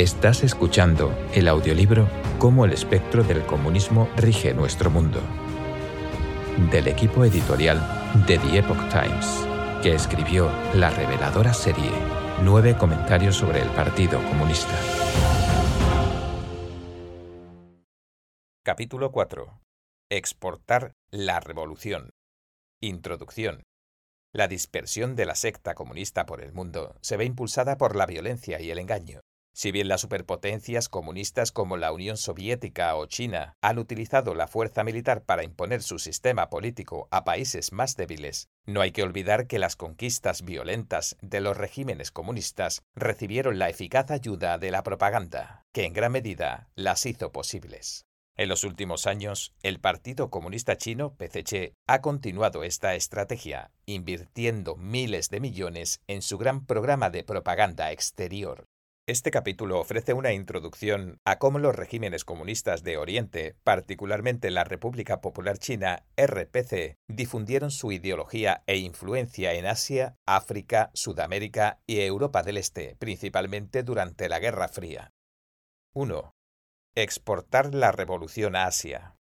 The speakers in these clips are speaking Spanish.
Estás escuchando el audiolibro Cómo el espectro del comunismo rige nuestro mundo, del equipo editorial de The Epoch Times, que escribió la reveladora serie Nueve comentarios sobre el Partido Comunista. Capítulo 4. Exportar la revolución. Introducción. La dispersión de la secta comunista por el mundo se ve impulsada por la violencia y el engaño. Si bien las superpotencias comunistas como la Unión Soviética o China han utilizado la fuerza militar para imponer su sistema político a países más débiles, no hay que olvidar que las conquistas violentas de los regímenes comunistas recibieron la eficaz ayuda de la propaganda, que en gran medida las hizo posibles. En los últimos años, el Partido Comunista Chino, PCC, ha continuado esta estrategia, invirtiendo miles de millones en su gran programa de propaganda exterior. Este capítulo ofrece una introducción a cómo los regímenes comunistas de Oriente, particularmente la República Popular China, RPC, difundieron su ideología e influencia en Asia, África, Sudamérica y Europa del Este, principalmente durante la Guerra Fría. 1. Exportar la revolución a Asia.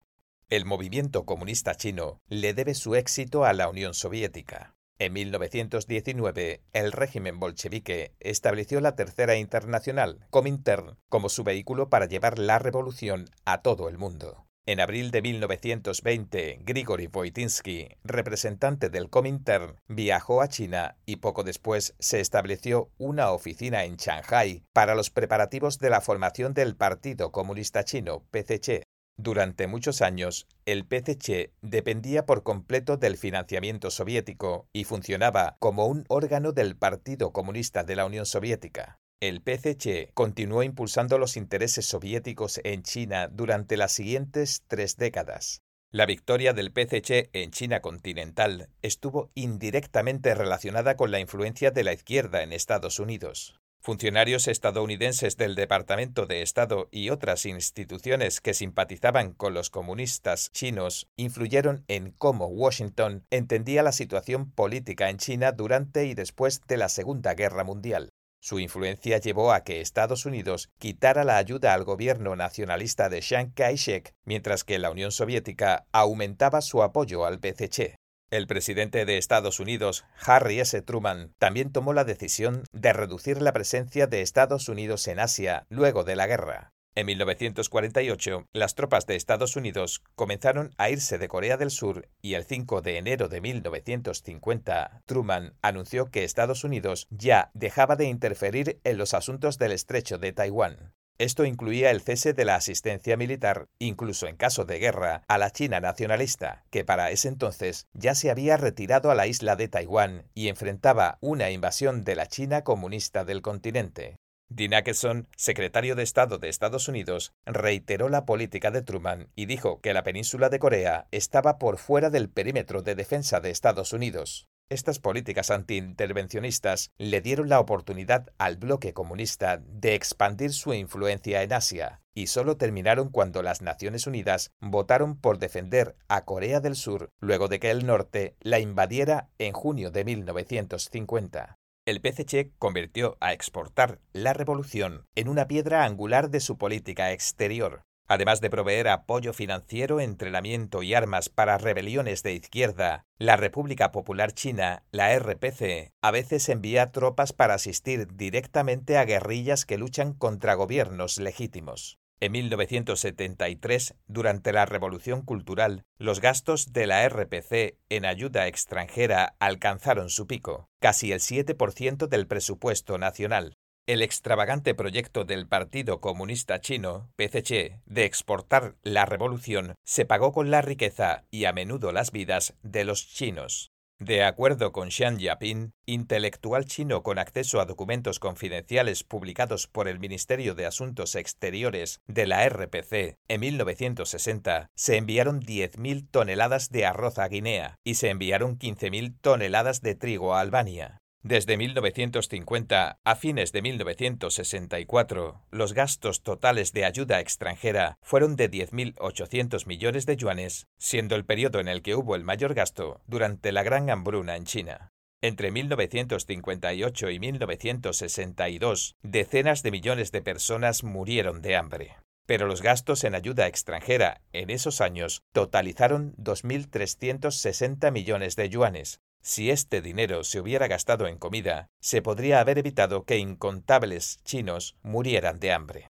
El movimiento comunista chino le debe su éxito a la Unión Soviética. En 1919, el régimen bolchevique estableció la Tercera Internacional, Comintern, como su vehículo para llevar la revolución a todo el mundo. En abril de 1920, Grigory Voitinsky, representante del Comintern, viajó a China y poco después se estableció una oficina en Shanghai para los preparativos de la formación del Partido Comunista Chino, PCC, durante muchos años, el PCC dependía por completo del financiamiento soviético y funcionaba como un órgano del Partido Comunista de la Unión Soviética. El PCC continuó impulsando los intereses soviéticos en China durante las siguientes tres décadas. La victoria del PCC en China continental estuvo indirectamente relacionada con la influencia de la izquierda en Estados Unidos. Funcionarios estadounidenses del Departamento de Estado y otras instituciones que simpatizaban con los comunistas chinos influyeron en cómo Washington entendía la situación política en China durante y después de la Segunda Guerra Mundial. Su influencia llevó a que Estados Unidos quitara la ayuda al gobierno nacionalista de Chiang Kai-shek, mientras que la Unión Soviética aumentaba su apoyo al PCC. El presidente de Estados Unidos, Harry S. Truman, también tomó la decisión de reducir la presencia de Estados Unidos en Asia luego de la guerra. En 1948, las tropas de Estados Unidos comenzaron a irse de Corea del Sur y el 5 de enero de 1950, Truman anunció que Estados Unidos ya dejaba de interferir en los asuntos del estrecho de Taiwán. Esto incluía el cese de la asistencia militar, incluso en caso de guerra, a la China nacionalista, que para ese entonces ya se había retirado a la isla de Taiwán y enfrentaba una invasión de la China comunista del continente. Dean Acheson, secretario de Estado de Estados Unidos, reiteró la política de Truman y dijo que la península de Corea estaba por fuera del perímetro de defensa de Estados Unidos. Estas políticas antiintervencionistas le dieron la oportunidad al bloque comunista de expandir su influencia en Asia, y solo terminaron cuando las Naciones Unidas votaron por defender a Corea del Sur luego de que el norte la invadiera en junio de 1950. El PCC convirtió a exportar la revolución en una piedra angular de su política exterior, Además de proveer apoyo financiero, entrenamiento y armas para rebeliones de izquierda, la República Popular China, la RPC, a veces envía tropas para asistir directamente a guerrillas que luchan contra gobiernos legítimos. En 1973, durante la Revolución Cultural, los gastos de la RPC en ayuda extranjera alcanzaron su pico, casi el 7% del presupuesto nacional. El extravagante proyecto del Partido Comunista Chino, PCC, de exportar la revolución se pagó con la riqueza y a menudo las vidas de los chinos. De acuerdo con Xian Yaping, intelectual chino con acceso a documentos confidenciales publicados por el Ministerio de Asuntos Exteriores de la RPC, en 1960 se enviaron 10.000 toneladas de arroz a Guinea y se enviaron 15.000 toneladas de trigo a Albania. Desde 1950 a fines de 1964, los gastos totales de ayuda extranjera fueron de 10.800 millones de yuanes, siendo el periodo en el que hubo el mayor gasto durante la gran hambruna en China. Entre 1958 y 1962, decenas de millones de personas murieron de hambre. Pero los gastos en ayuda extranjera en esos años totalizaron 2.360 millones de yuanes. Si este dinero se hubiera gastado en comida, se podría haber evitado que incontables chinos murieran de hambre.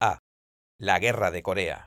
A. La Guerra de Corea.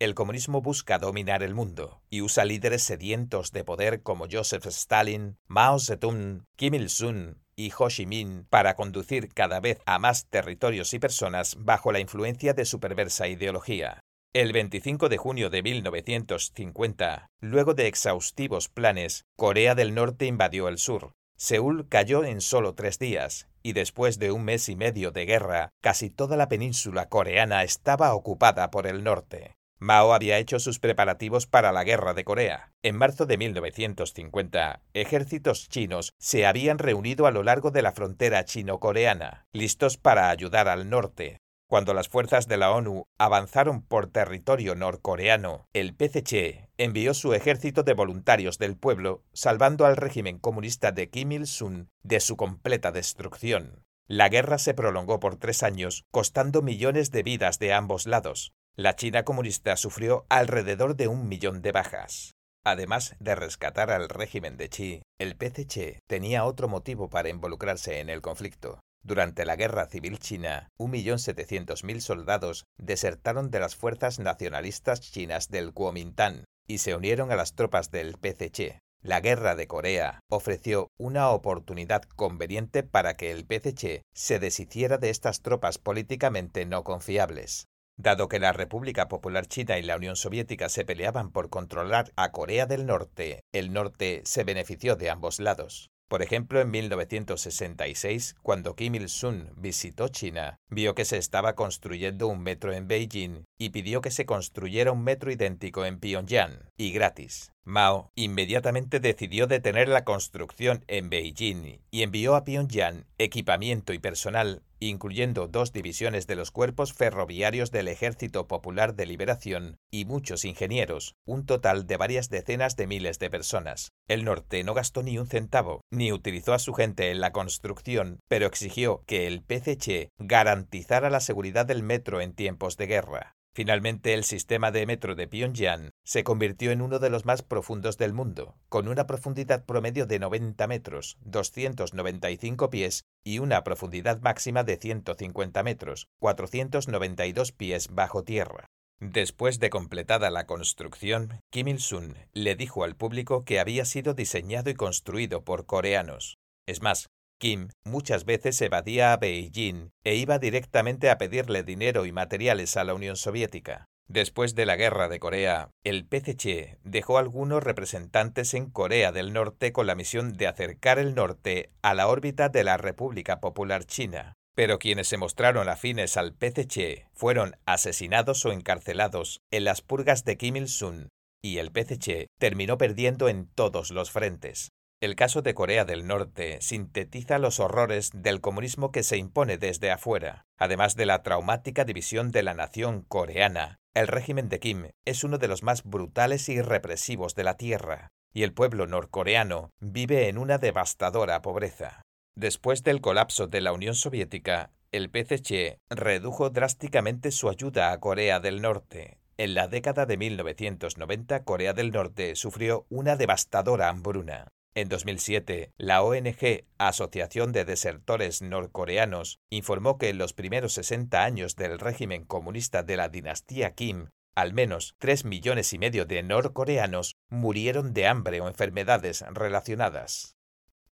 El comunismo busca dominar el mundo y usa líderes sedientos de poder como Joseph Stalin, Mao Zedong, Kim Il-sung y Ho Chi Minh para conducir cada vez a más territorios y personas bajo la influencia de su perversa ideología. El 25 de junio de 1950, luego de exhaustivos planes, Corea del Norte invadió el sur. Seúl cayó en solo tres días, y después de un mes y medio de guerra, casi toda la península coreana estaba ocupada por el norte. Mao había hecho sus preparativos para la guerra de Corea. En marzo de 1950, ejércitos chinos se habían reunido a lo largo de la frontera chino-coreana, listos para ayudar al norte. Cuando las fuerzas de la ONU avanzaron por territorio norcoreano, el PCC envió su ejército de voluntarios del pueblo, salvando al régimen comunista de Kim Il-sung de su completa destrucción. La guerra se prolongó por tres años, costando millones de vidas de ambos lados. La China comunista sufrió alrededor de un millón de bajas. Además de rescatar al régimen de Xi, el PCC tenía otro motivo para involucrarse en el conflicto. Durante la Guerra Civil China, 1.700.000 soldados desertaron de las fuerzas nacionalistas chinas del Kuomintang y se unieron a las tropas del PCC. La Guerra de Corea ofreció una oportunidad conveniente para que el PCC se deshiciera de estas tropas políticamente no confiables. Dado que la República Popular China y la Unión Soviética se peleaban por controlar a Corea del Norte, el norte se benefició de ambos lados. Por ejemplo, en 1966, cuando Kim Il-sung visitó China, vio que se estaba construyendo un metro en Beijing y pidió que se construyera un metro idéntico en Pyongyang, y gratis. Mao inmediatamente decidió detener la construcción en Beijing y envió a Pyongyang equipamiento y personal incluyendo dos divisiones de los cuerpos ferroviarios del Ejército Popular de Liberación y muchos ingenieros, un total de varias decenas de miles de personas. El norte no gastó ni un centavo, ni utilizó a su gente en la construcción, pero exigió que el PCC garantizara la seguridad del metro en tiempos de guerra. Finalmente, el sistema de metro de Pyongyang se convirtió en uno de los más profundos del mundo, con una profundidad promedio de 90 metros, 295 pies y una profundidad máxima de 150 metros, 492 pies bajo tierra. Después de completada la construcción, Kim Il-sung le dijo al público que había sido diseñado y construido por coreanos. Es más, Kim muchas veces evadía a Beijing e iba directamente a pedirle dinero y materiales a la Unión Soviética. Después de la guerra de Corea, el PCC dejó algunos representantes en Corea del Norte con la misión de acercar el norte a la órbita de la República Popular China. Pero quienes se mostraron afines al PCC fueron asesinados o encarcelados en las purgas de Kim Il-sung, y el PCC terminó perdiendo en todos los frentes. El caso de Corea del Norte sintetiza los horrores del comunismo que se impone desde afuera. Además de la traumática división de la nación coreana, el régimen de Kim es uno de los más brutales y represivos de la Tierra, y el pueblo norcoreano vive en una devastadora pobreza. Después del colapso de la Unión Soviética, el PCC redujo drásticamente su ayuda a Corea del Norte. En la década de 1990, Corea del Norte sufrió una devastadora hambruna. En 2007, la ONG Asociación de Desertores Norcoreanos informó que en los primeros 60 años del régimen comunista de la dinastía Kim, al menos 3 millones y medio de norcoreanos murieron de hambre o enfermedades relacionadas.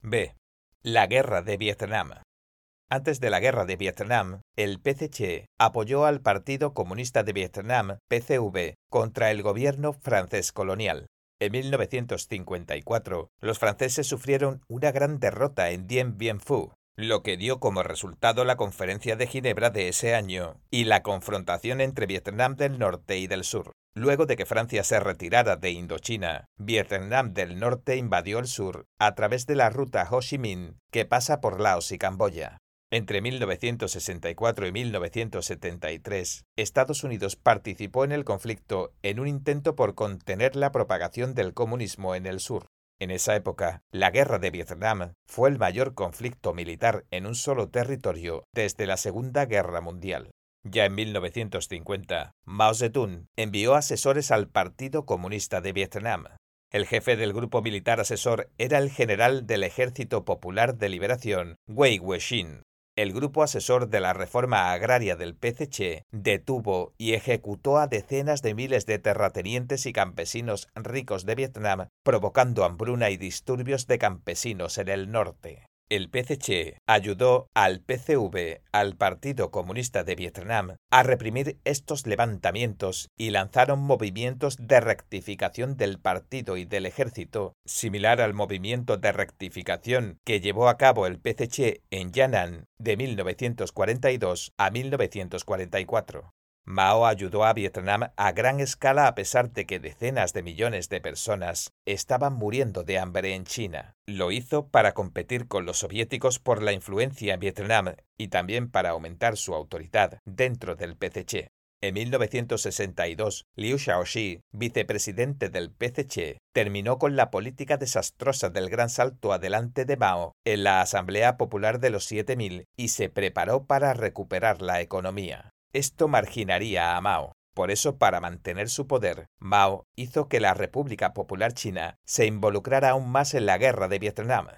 B. La Guerra de Vietnam. Antes de la Guerra de Vietnam, el PCC apoyó al Partido Comunista de Vietnam, PCV, contra el gobierno francés colonial. En 1954, los franceses sufrieron una gran derrota en Dien Bien Phu, lo que dio como resultado la Conferencia de Ginebra de ese año y la confrontación entre Vietnam del Norte y del Sur. Luego de que Francia se retirara de Indochina, Vietnam del Norte invadió el sur a través de la ruta Ho Chi Minh que pasa por Laos y Camboya. Entre 1964 y 1973, Estados Unidos participó en el conflicto en un intento por contener la propagación del comunismo en el sur. En esa época, la guerra de Vietnam fue el mayor conflicto militar en un solo territorio desde la Segunda Guerra Mundial. Ya en 1950, Mao Zedong envió asesores al Partido Comunista de Vietnam. El jefe del grupo militar asesor era el general del Ejército Popular de Liberación, Wei Wuxian, el grupo asesor de la reforma agraria del PCC detuvo y ejecutó a decenas de miles de terratenientes y campesinos ricos de Vietnam, provocando hambruna y disturbios de campesinos en el norte el PCC ayudó al PCV, al Partido Comunista de Vietnam, a reprimir estos levantamientos y lanzaron movimientos de rectificación del partido y del ejército, similar al movimiento de rectificación que llevó a cabo el PCC en Yan'an de 1942 a 1944. Mao ayudó a Vietnam a gran escala a pesar de que decenas de millones de personas estaban muriendo de hambre en China. Lo hizo para competir con los soviéticos por la influencia en Vietnam y también para aumentar su autoridad dentro del PCC. En 1962, Liu Shaoxi, vicepresidente del PCC, terminó con la política desastrosa del gran salto adelante de Mao en la Asamblea Popular de los 7000 y se preparó para recuperar la economía. Esto marginaría a Mao. Por eso, para mantener su poder, Mao hizo que la República Popular China se involucrara aún más en la guerra de Vietnam.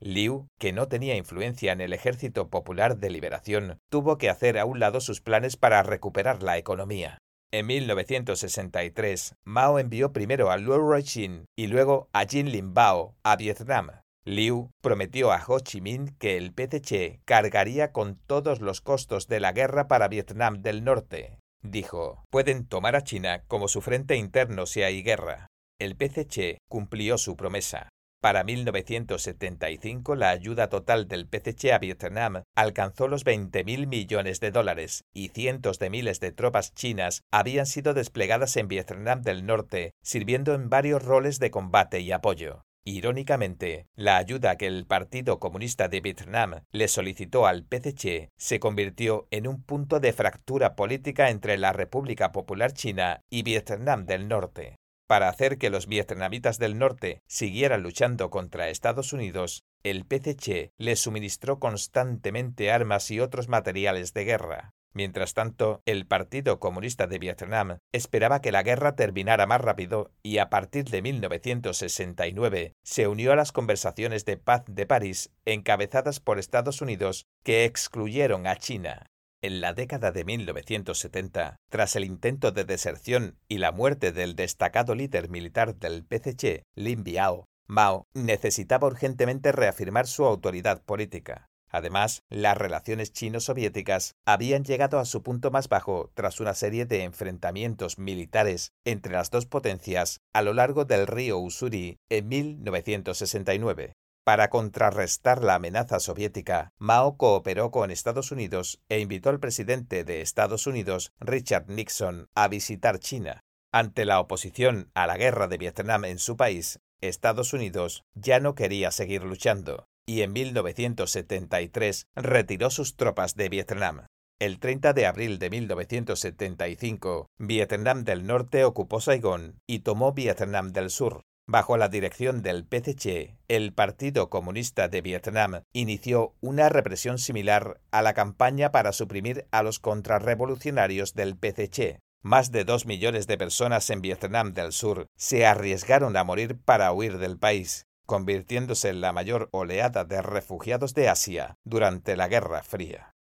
Liu, que no tenía influencia en el Ejército Popular de Liberación, tuvo que hacer a un lado sus planes para recuperar la economía. En 1963, Mao envió primero a Luo Roixin y luego a Jin Linbao a Vietnam, Liu prometió a Ho Chi Minh que el PCC cargaría con todos los costos de la guerra para Vietnam del Norte. Dijo, pueden tomar a China como su frente interno si hay guerra. El PCC cumplió su promesa. Para 1975 la ayuda total del PCC a Vietnam alcanzó los 20.000 millones de dólares y cientos de miles de tropas chinas habían sido desplegadas en Vietnam del Norte, sirviendo en varios roles de combate y apoyo. Irónicamente, la ayuda que el Partido Comunista de Vietnam le solicitó al PCC se convirtió en un punto de fractura política entre la República Popular China y Vietnam del Norte. Para hacer que los vietnamitas del norte siguieran luchando contra Estados Unidos, el PCC les suministró constantemente armas y otros materiales de guerra. Mientras tanto, el Partido Comunista de Vietnam esperaba que la guerra terminara más rápido y a partir de 1969 se unió a las conversaciones de paz de París encabezadas por Estados Unidos que excluyeron a China. En la década de 1970, tras el intento de deserción y la muerte del destacado líder militar del PCC, Lin Biao, Mao necesitaba urgentemente reafirmar su autoridad política. Además, las relaciones chino-soviéticas habían llegado a su punto más bajo tras una serie de enfrentamientos militares entre las dos potencias a lo largo del río Usuri en 1969. Para contrarrestar la amenaza soviética, Mao cooperó con Estados Unidos e invitó al presidente de Estados Unidos, Richard Nixon, a visitar China. Ante la oposición a la guerra de Vietnam en su país, Estados Unidos ya no quería seguir luchando y en 1973 retiró sus tropas de Vietnam. El 30 de abril de 1975, Vietnam del Norte ocupó Saigón y tomó Vietnam del Sur. Bajo la dirección del PCC, el Partido Comunista de Vietnam inició una represión similar a la campaña para suprimir a los contrarrevolucionarios del PCC. Más de dos millones de personas en Vietnam del Sur se arriesgaron a morir para huir del país convirtiéndose en la mayor oleada de refugiados de Asia durante la Guerra Fría.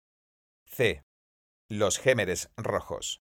C. Los Gémeres Rojos.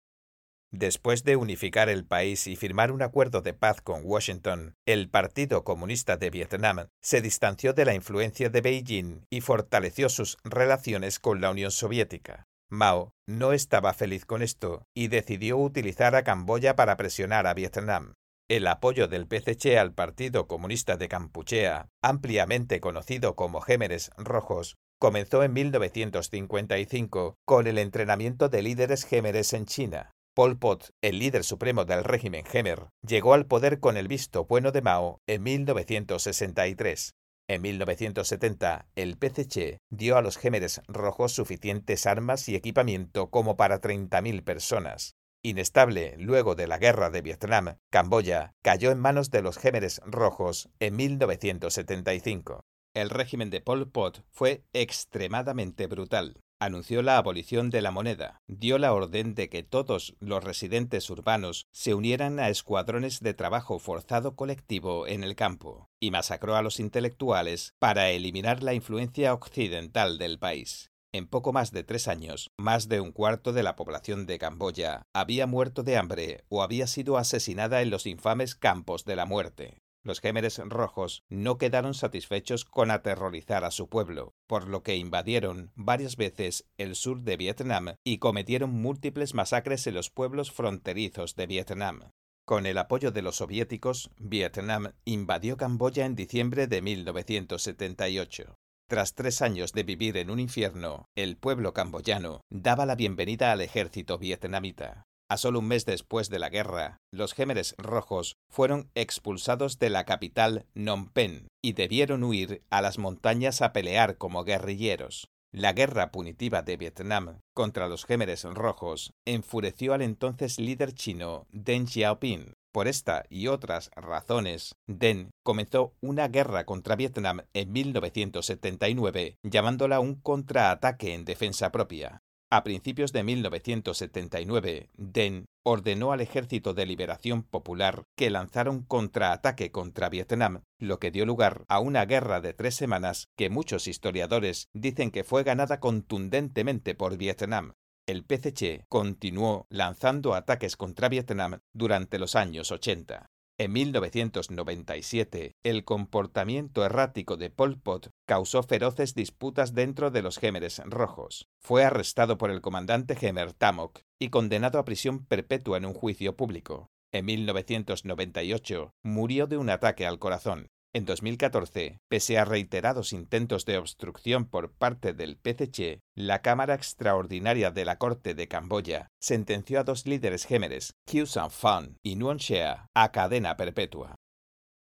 Después de unificar el país y firmar un acuerdo de paz con Washington, el Partido Comunista de Vietnam se distanció de la influencia de Beijing y fortaleció sus relaciones con la Unión Soviética. Mao no estaba feliz con esto y decidió utilizar a Camboya para presionar a Vietnam. El apoyo del PCC al Partido Comunista de Campuchea, ampliamente conocido como Gémeres Rojos, comenzó en 1955 con el entrenamiento de líderes gémeres en China. Pol Pot, el líder supremo del régimen Gemer, llegó al poder con el visto bueno de Mao en 1963. En 1970, el PCC dio a los Gémeres Rojos suficientes armas y equipamiento como para 30.000 personas. Inestable luego de la guerra de Vietnam, Camboya cayó en manos de los Gémeres Rojos en 1975. El régimen de Pol Pot fue extremadamente brutal. Anunció la abolición de la moneda, dio la orden de que todos los residentes urbanos se unieran a escuadrones de trabajo forzado colectivo en el campo, y masacró a los intelectuales para eliminar la influencia occidental del país. En poco más de tres años, más de un cuarto de la población de Camboya había muerto de hambre o había sido asesinada en los infames campos de la muerte. Los Gémeres Rojos no quedaron satisfechos con aterrorizar a su pueblo, por lo que invadieron varias veces el sur de Vietnam y cometieron múltiples masacres en los pueblos fronterizos de Vietnam. Con el apoyo de los soviéticos, Vietnam invadió Camboya en diciembre de 1978. Tras tres años de vivir en un infierno, el pueblo camboyano daba la bienvenida al ejército vietnamita. A solo un mes después de la guerra, los Gémeres Rojos fueron expulsados de la capital Phnom Penh y debieron huir a las montañas a pelear como guerrilleros. La guerra punitiva de Vietnam contra los Gémeres Rojos enfureció al entonces líder chino Deng Xiaoping. Por esta y otras razones, Deng comenzó una guerra contra Vietnam en 1979, llamándola un contraataque en defensa propia. A principios de 1979, Deng ordenó al Ejército de Liberación Popular que lanzara un contraataque contra Vietnam, lo que dio lugar a una guerra de tres semanas que muchos historiadores dicen que fue ganada contundentemente por Vietnam. El PCC continuó lanzando ataques contra Vietnam durante los años 80. En 1997, el comportamiento errático de Pol Pot causó feroces disputas dentro de los Gémeres Rojos. Fue arrestado por el comandante Gemer Tamok y condenado a prisión perpetua en un juicio público. En 1998 murió de un ataque al corazón. En 2014, pese a reiterados intentos de obstrucción por parte del PCC, la Cámara Extraordinaria de la Corte de Camboya sentenció a dos líderes gémeres, Khieu Fan y Nguyen Shea, a cadena perpetua.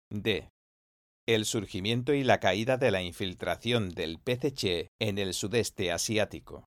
D. El surgimiento y la caída de la infiltración del PCC en el sudeste asiático.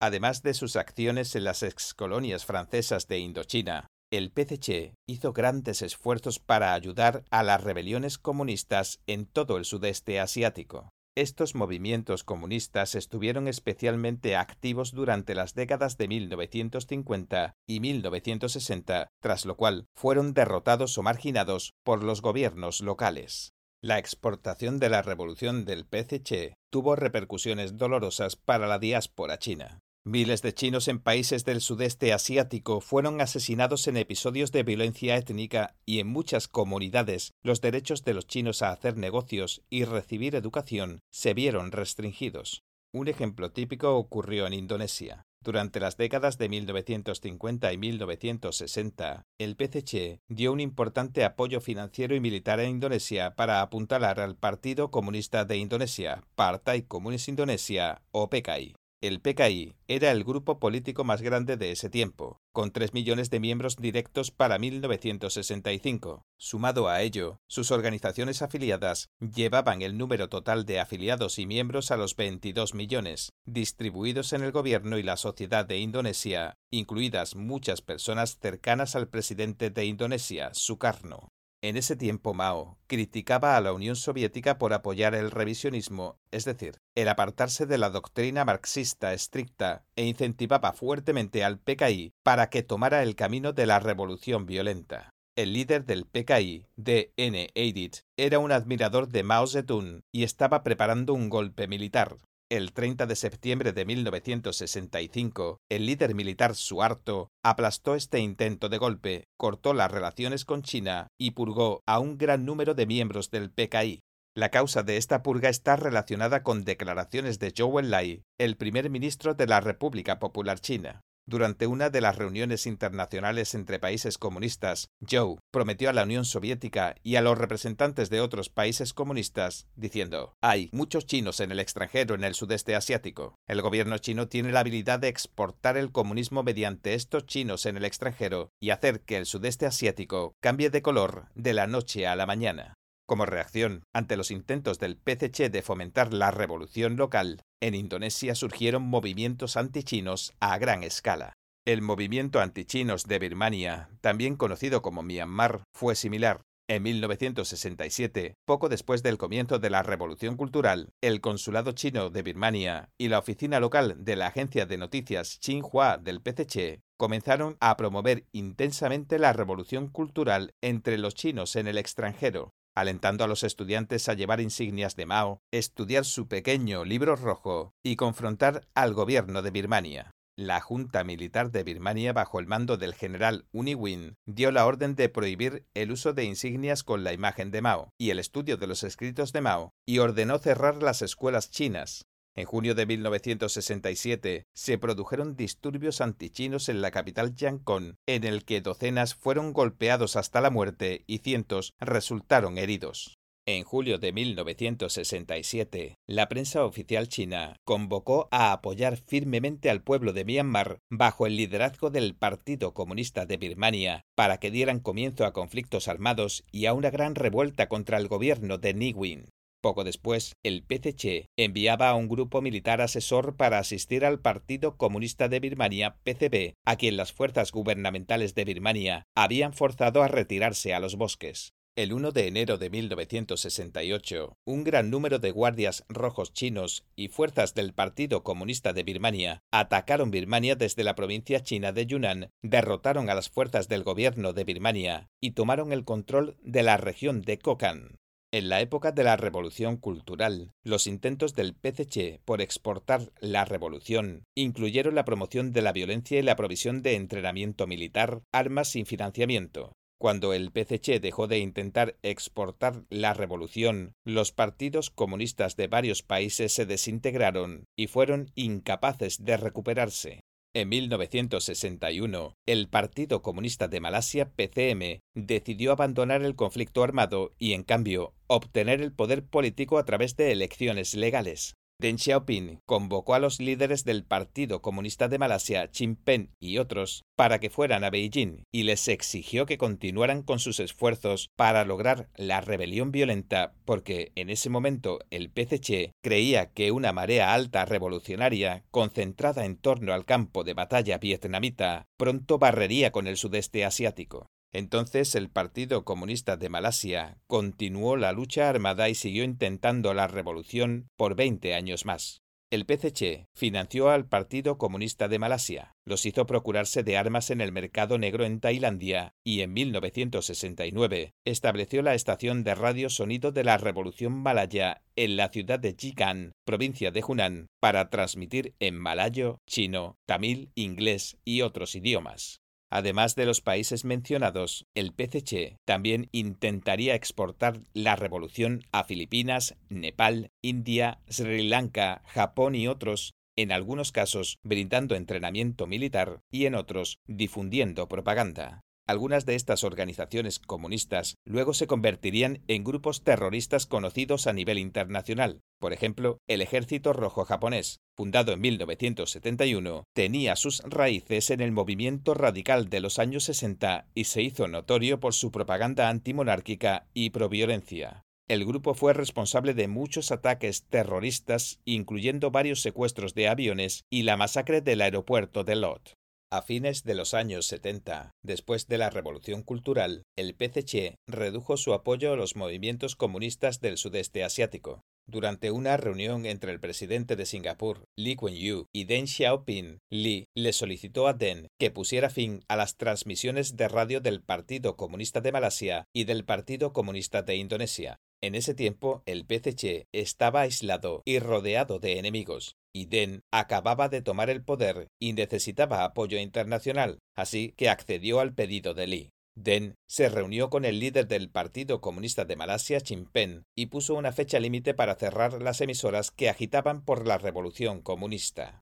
Además de sus acciones en las excolonias francesas de Indochina, el PCC hizo grandes esfuerzos para ayudar a las rebeliones comunistas en todo el sudeste asiático. Estos movimientos comunistas estuvieron especialmente activos durante las décadas de 1950 y 1960, tras lo cual fueron derrotados o marginados por los gobiernos locales. La exportación de la revolución del PCC tuvo repercusiones dolorosas para la diáspora china. Miles de chinos en países del sudeste asiático fueron asesinados en episodios de violencia étnica y en muchas comunidades los derechos de los chinos a hacer negocios y recibir educación se vieron restringidos. Un ejemplo típico ocurrió en Indonesia. Durante las décadas de 1950 y 1960, el PCC dio un importante apoyo financiero y militar a Indonesia para apuntalar al Partido Comunista de Indonesia, Partai Komunis Indonesia o PKI. El PKI era el grupo político más grande de ese tiempo, con 3 millones de miembros directos para 1965. Sumado a ello, sus organizaciones afiliadas llevaban el número total de afiliados y miembros a los 22 millones, distribuidos en el gobierno y la sociedad de Indonesia, incluidas muchas personas cercanas al presidente de Indonesia, Sukarno. En ese tiempo Mao criticaba a la Unión Soviética por apoyar el revisionismo, es decir, el apartarse de la doctrina marxista estricta, e incentivaba fuertemente al PKI para que tomara el camino de la revolución violenta. El líder del PKI, D.N. Edith, era un admirador de Mao Zedong y estaba preparando un golpe militar. El 30 de septiembre de 1965, el líder militar Suharto aplastó este intento de golpe, cortó las relaciones con China y purgó a un gran número de miembros del PKI. La causa de esta purga está relacionada con declaraciones de Zhou Enlai, el primer ministro de la República Popular China. Durante una de las reuniones internacionales entre países comunistas, Zhou prometió a la Unión Soviética y a los representantes de otros países comunistas, diciendo, hay muchos chinos en el extranjero en el sudeste asiático. El gobierno chino tiene la habilidad de exportar el comunismo mediante estos chinos en el extranjero y hacer que el sudeste asiático cambie de color de la noche a la mañana. Como reacción ante los intentos del PCC de fomentar la revolución local, en Indonesia surgieron movimientos antichinos a gran escala. El movimiento antichinos de Birmania, también conocido como Myanmar, fue similar. En 1967, poco después del comienzo de la Revolución Cultural, el Consulado chino de Birmania y la oficina local de la agencia de noticias Xinhua del PCC comenzaron a promover intensamente la revolución cultural entre los chinos en el extranjero, alentando a los estudiantes a llevar insignias de Mao, estudiar su pequeño libro rojo y confrontar al gobierno de Birmania. La Junta Militar de Birmania, bajo el mando del general Uniwin, dio la orden de prohibir el uso de insignias con la imagen de Mao y el estudio de los escritos de Mao, y ordenó cerrar las escuelas chinas. En junio de 1967 se produjeron disturbios antichinos en la capital Yangon, en el que docenas fueron golpeados hasta la muerte y cientos resultaron heridos. En julio de 1967, la prensa oficial china convocó a apoyar firmemente al pueblo de Myanmar bajo el liderazgo del Partido Comunista de Birmania para que dieran comienzo a conflictos armados y a una gran revuelta contra el gobierno de Win. Poco después, el PCC enviaba a un grupo militar asesor para asistir al Partido Comunista de Birmania, PCB, a quien las fuerzas gubernamentales de Birmania habían forzado a retirarse a los bosques. El 1 de enero de 1968, un gran número de guardias rojos chinos y fuerzas del Partido Comunista de Birmania atacaron Birmania desde la provincia china de Yunnan, derrotaron a las fuerzas del gobierno de Birmania y tomaron el control de la región de Kokand. En la época de la Revolución Cultural, los intentos del PCC por exportar la revolución incluyeron la promoción de la violencia y la provisión de entrenamiento militar, armas sin financiamiento, cuando el PCC dejó de intentar exportar la revolución, los partidos comunistas de varios países se desintegraron y fueron incapaces de recuperarse. En 1961, el Partido Comunista de Malasia, PCM, decidió abandonar el conflicto armado y, en cambio, obtener el poder político a través de elecciones legales. Deng Xiaoping convocó a los líderes del Partido Comunista de Malasia, Pen y otros para que fueran a Beijing y les exigió que continuaran con sus esfuerzos para lograr la rebelión violenta porque en ese momento el PCC creía que una marea alta revolucionaria concentrada en torno al campo de batalla vietnamita pronto barrería con el sudeste asiático. Entonces el Partido Comunista de Malasia continuó la lucha armada y siguió intentando la revolución por 20 años más. El PCC financió al Partido Comunista de Malasia, los hizo procurarse de armas en el mercado negro en Tailandia y en 1969 estableció la estación de radio sonido de la Revolución Malaya en la ciudad de Jikan, provincia de Hunan, para transmitir en malayo, chino, tamil, inglés y otros idiomas. Además de los países mencionados, el PCC también intentaría exportar la revolución a Filipinas, Nepal, India, Sri Lanka, Japón y otros, en algunos casos brindando entrenamiento militar y en otros difundiendo propaganda. Algunas de estas organizaciones comunistas luego se convertirían en grupos terroristas conocidos a nivel internacional. Por ejemplo, el Ejército Rojo japonés, fundado en 1971, tenía sus raíces en el movimiento radical de los años 60 y se hizo notorio por su propaganda antimonárquica y proviolencia. El grupo fue responsable de muchos ataques terroristas, incluyendo varios secuestros de aviones y la masacre del aeropuerto de Lot. A fines de los años 70, después de la Revolución Cultural, el PCC redujo su apoyo a los movimientos comunistas del sudeste asiático. Durante una reunión entre el presidente de Singapur, Lee Kuan Yew, y Deng Xiaoping, Lee le solicitó a Deng que pusiera fin a las transmisiones de radio del Partido Comunista de Malasia y del Partido Comunista de Indonesia. En ese tiempo, el PCC estaba aislado y rodeado de enemigos, y Deng acababa de tomar el poder y necesitaba apoyo internacional, así que accedió al pedido de Lee. Deng se reunió con el líder del Partido Comunista de Malasia, Pen, y puso una fecha límite para cerrar las emisoras que agitaban por la revolución comunista.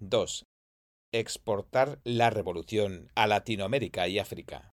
2. Exportar la revolución a Latinoamérica y África.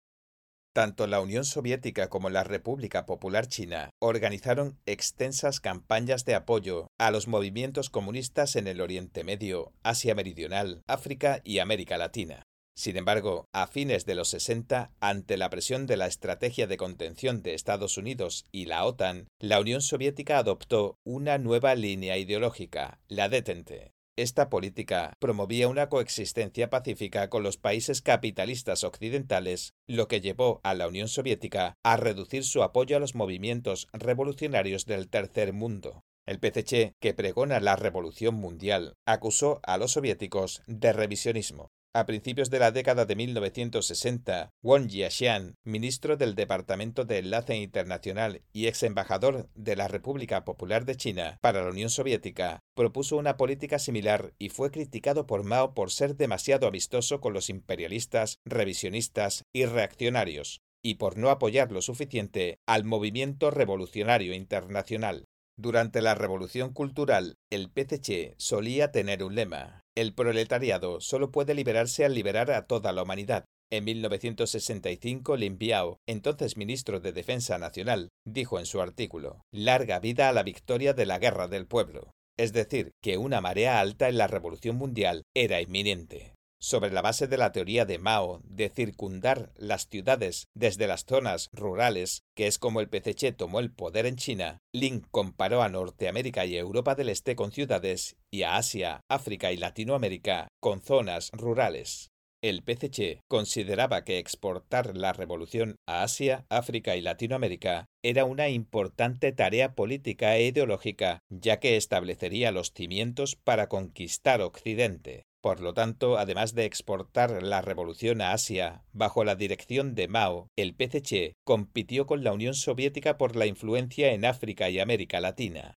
Tanto la Unión Soviética como la República Popular China organizaron extensas campañas de apoyo a los movimientos comunistas en el Oriente Medio, Asia Meridional, África y América Latina. Sin embargo, a fines de los 60, ante la presión de la estrategia de contención de Estados Unidos y la OTAN, la Unión Soviética adoptó una nueva línea ideológica, la detente. Esta política promovía una coexistencia pacífica con los países capitalistas occidentales, lo que llevó a la Unión Soviética a reducir su apoyo a los movimientos revolucionarios del tercer mundo. El PCC, que pregona la revolución mundial, acusó a los soviéticos de revisionismo. A principios de la década de 1960, Wang Jiaxian, ministro del Departamento de Enlace Internacional y ex embajador de la República Popular de China para la Unión Soviética, propuso una política similar y fue criticado por Mao por ser demasiado amistoso con los imperialistas, revisionistas y reaccionarios, y por no apoyar lo suficiente al movimiento revolucionario internacional. Durante la Revolución Cultural, el PCC solía tener un lema. El proletariado solo puede liberarse al liberar a toda la humanidad. En 1965, Lin Biao, entonces ministro de Defensa Nacional, dijo en su artículo, Larga vida a la victoria de la guerra del pueblo. Es decir, que una marea alta en la Revolución Mundial era inminente sobre la base de la teoría de Mao de circundar las ciudades desde las zonas rurales, que es como el PCC tomó el poder en China, Lin comparó a Norteamérica y Europa del Este con ciudades y a Asia, África y Latinoamérica con zonas rurales. El PCC consideraba que exportar la revolución a Asia, África y Latinoamérica era una importante tarea política e ideológica, ya que establecería los cimientos para conquistar Occidente. Por lo tanto, además de exportar la revolución a Asia bajo la dirección de Mao, el PCC compitió con la Unión Soviética por la influencia en África y América Latina.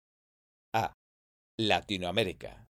A. Latinoamérica.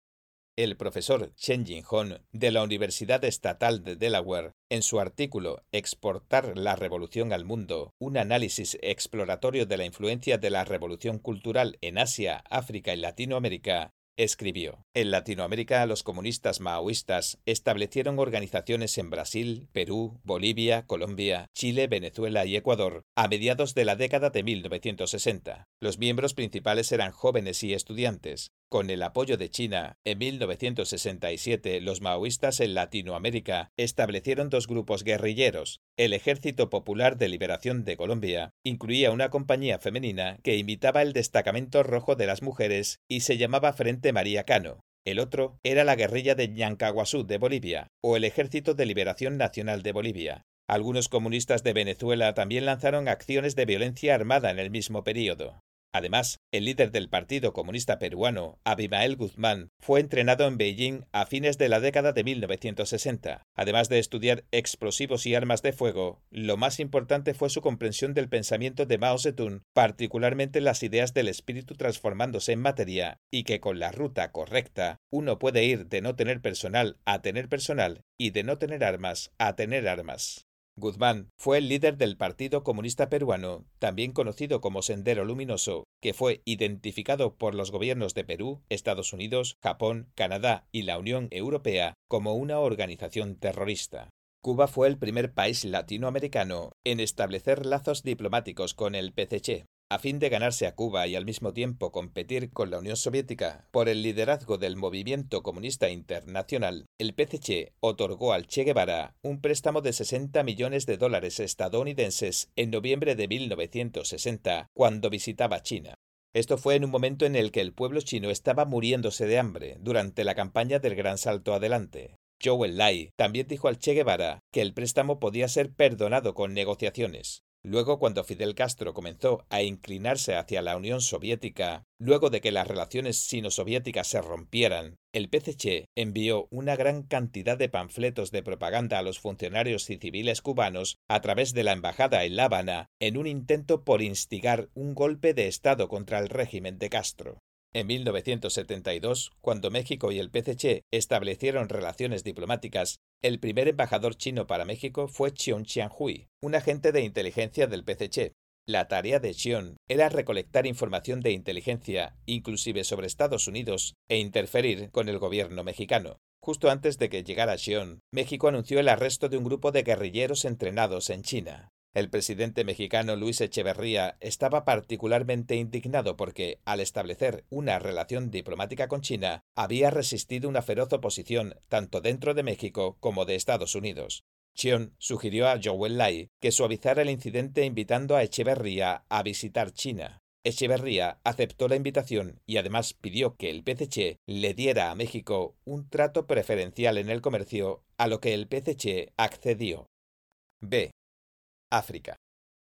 El profesor Chen Jinhong de la Universidad Estatal de Delaware, en su artículo Exportar la revolución al mundo, un análisis exploratorio de la influencia de la revolución cultural en Asia, África y Latinoamérica, Escribió, en Latinoamérica los comunistas maoístas establecieron organizaciones en Brasil, Perú, Bolivia, Colombia, Chile, Venezuela y Ecuador a mediados de la década de 1960. Los miembros principales eran jóvenes y estudiantes, con el apoyo de China, en 1967 los maoístas en Latinoamérica establecieron dos grupos guerrilleros. El Ejército Popular de Liberación de Colombia incluía una compañía femenina que imitaba el destacamento rojo de las mujeres y se llamaba Frente María Cano. El otro era la guerrilla de Ñancahuazú de Bolivia o el Ejército de Liberación Nacional de Bolivia. Algunos comunistas de Venezuela también lanzaron acciones de violencia armada en el mismo período. Además, el líder del Partido Comunista Peruano, Abimael Guzmán, fue entrenado en Beijing a fines de la década de 1960. Además de estudiar explosivos y armas de fuego, lo más importante fue su comprensión del pensamiento de Mao Zedong, particularmente las ideas del espíritu transformándose en materia, y que con la ruta correcta uno puede ir de no tener personal a tener personal y de no tener armas a tener armas. Guzmán fue el líder del Partido Comunista Peruano, también conocido como Sendero Luminoso, que fue identificado por los gobiernos de Perú, Estados Unidos, Japón, Canadá y la Unión Europea como una organización terrorista. Cuba fue el primer país latinoamericano en establecer lazos diplomáticos con el PCC, a fin de ganarse a Cuba y al mismo tiempo competir con la Unión Soviética por el liderazgo del movimiento comunista internacional, el PCC otorgó al Che Guevara un préstamo de 60 millones de dólares estadounidenses en noviembre de 1960, cuando visitaba China. Esto fue en un momento en el que el pueblo chino estaba muriéndose de hambre durante la campaña del Gran Salto Adelante. Zhou Enlai también dijo al Che Guevara que el préstamo podía ser perdonado con negociaciones. Luego, cuando Fidel Castro comenzó a inclinarse hacia la Unión Soviética, luego de que las relaciones sino-soviéticas se rompieran, el PCC envió una gran cantidad de panfletos de propaganda a los funcionarios y civiles cubanos a través de la embajada en La Habana en un intento por instigar un golpe de Estado contra el régimen de Castro. En 1972, cuando México y el PCC establecieron relaciones diplomáticas, el primer embajador chino para México fue Chion Qianhui, un agente de inteligencia del PCC. La tarea de Chion era recolectar información de inteligencia, inclusive sobre Estados Unidos, e interferir con el gobierno mexicano. Justo antes de que llegara Xion, México anunció el arresto de un grupo de guerrilleros entrenados en China. El presidente mexicano Luis Echeverría estaba particularmente indignado porque, al establecer una relación diplomática con China, había resistido una feroz oposición tanto dentro de México como de Estados Unidos. Chion sugirió a Zhou Enlai que suavizara el incidente invitando a Echeverría a visitar China. Echeverría aceptó la invitación y además pidió que el PCC le diera a México un trato preferencial en el comercio, a lo que el PCC accedió. B. África.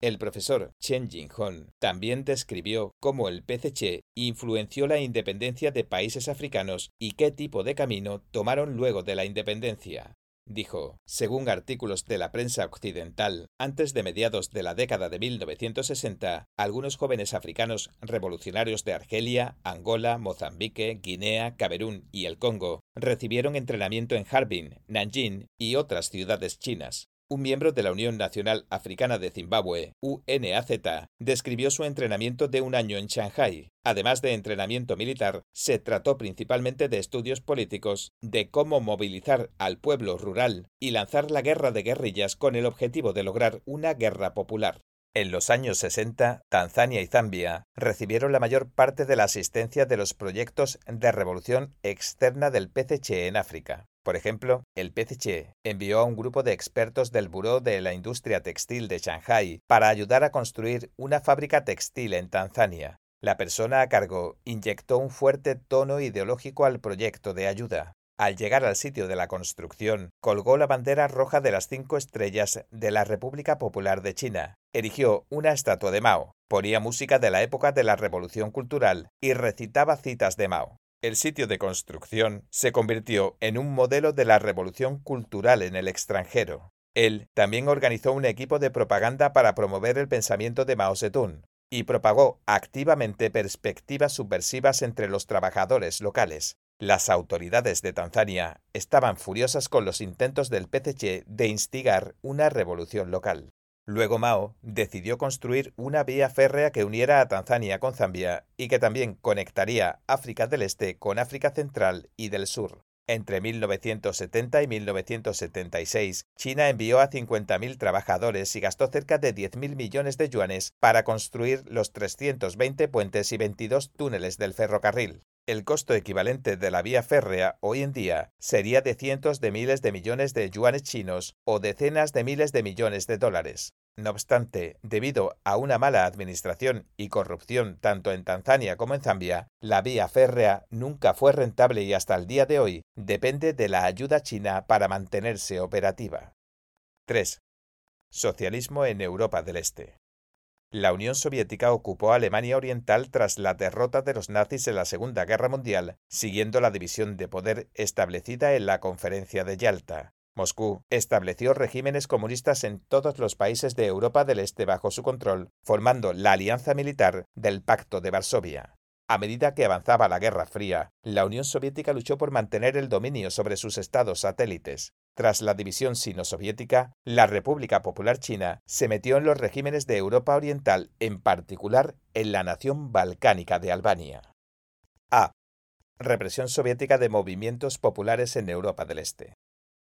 El profesor Chen Jinghong también describió cómo el PCC influenció la independencia de países africanos y qué tipo de camino tomaron luego de la independencia. Dijo, según artículos de la prensa occidental, antes de mediados de la década de 1960, algunos jóvenes africanos revolucionarios de Argelia, Angola, Mozambique, Guinea, Camerún y el Congo recibieron entrenamiento en Harbin, Nanjing y otras ciudades chinas. Un miembro de la Unión Nacional Africana de Zimbabue, UNAZ, describió su entrenamiento de un año en Shanghai. Además de entrenamiento militar, se trató principalmente de estudios políticos, de cómo movilizar al pueblo rural y lanzar la guerra de guerrillas con el objetivo de lograr una guerra popular. En los años 60, Tanzania y Zambia recibieron la mayor parte de la asistencia de los proyectos de revolución externa del PCC en África. Por ejemplo, el PCC envió a un grupo de expertos del Buró de la Industria Textil de Shanghai para ayudar a construir una fábrica textil en Tanzania. La persona a cargo inyectó un fuerte tono ideológico al proyecto de ayuda. Al llegar al sitio de la construcción, colgó la bandera roja de las cinco estrellas de la República Popular de China, erigió una estatua de Mao, ponía música de la época de la Revolución Cultural y recitaba citas de Mao. El sitio de construcción se convirtió en un modelo de la revolución cultural en el extranjero. Él también organizó un equipo de propaganda para promover el pensamiento de Mao Zedong y propagó activamente perspectivas subversivas entre los trabajadores locales. Las autoridades de Tanzania estaban furiosas con los intentos del PCC de instigar una revolución local. Luego Mao decidió construir una vía férrea que uniera a Tanzania con Zambia y que también conectaría África del Este con África Central y del Sur. Entre 1970 y 1976, China envió a 50.000 trabajadores y gastó cerca de 10.000 millones de yuanes para construir los 320 puentes y 22 túneles del ferrocarril. El costo equivalente de la vía férrea hoy en día sería de cientos de miles de millones de yuanes chinos o decenas de miles de millones de dólares. No obstante, debido a una mala administración y corrupción tanto en Tanzania como en Zambia, la vía férrea nunca fue rentable y hasta el día de hoy depende de la ayuda china para mantenerse operativa. 3. Socialismo en Europa del Este. La Unión Soviética ocupó Alemania Oriental tras la derrota de los nazis en la Segunda Guerra Mundial, siguiendo la división de poder establecida en la Conferencia de Yalta. Moscú estableció regímenes comunistas en todos los países de Europa del Este bajo su control, formando la alianza militar del Pacto de Varsovia. A medida que avanzaba la Guerra Fría, la Unión Soviética luchó por mantener el dominio sobre sus estados satélites. Tras la división sino-soviética, la República Popular China se metió en los regímenes de Europa Oriental, en particular en la nación balcánica de Albania. A. Represión soviética de movimientos populares en Europa del Este.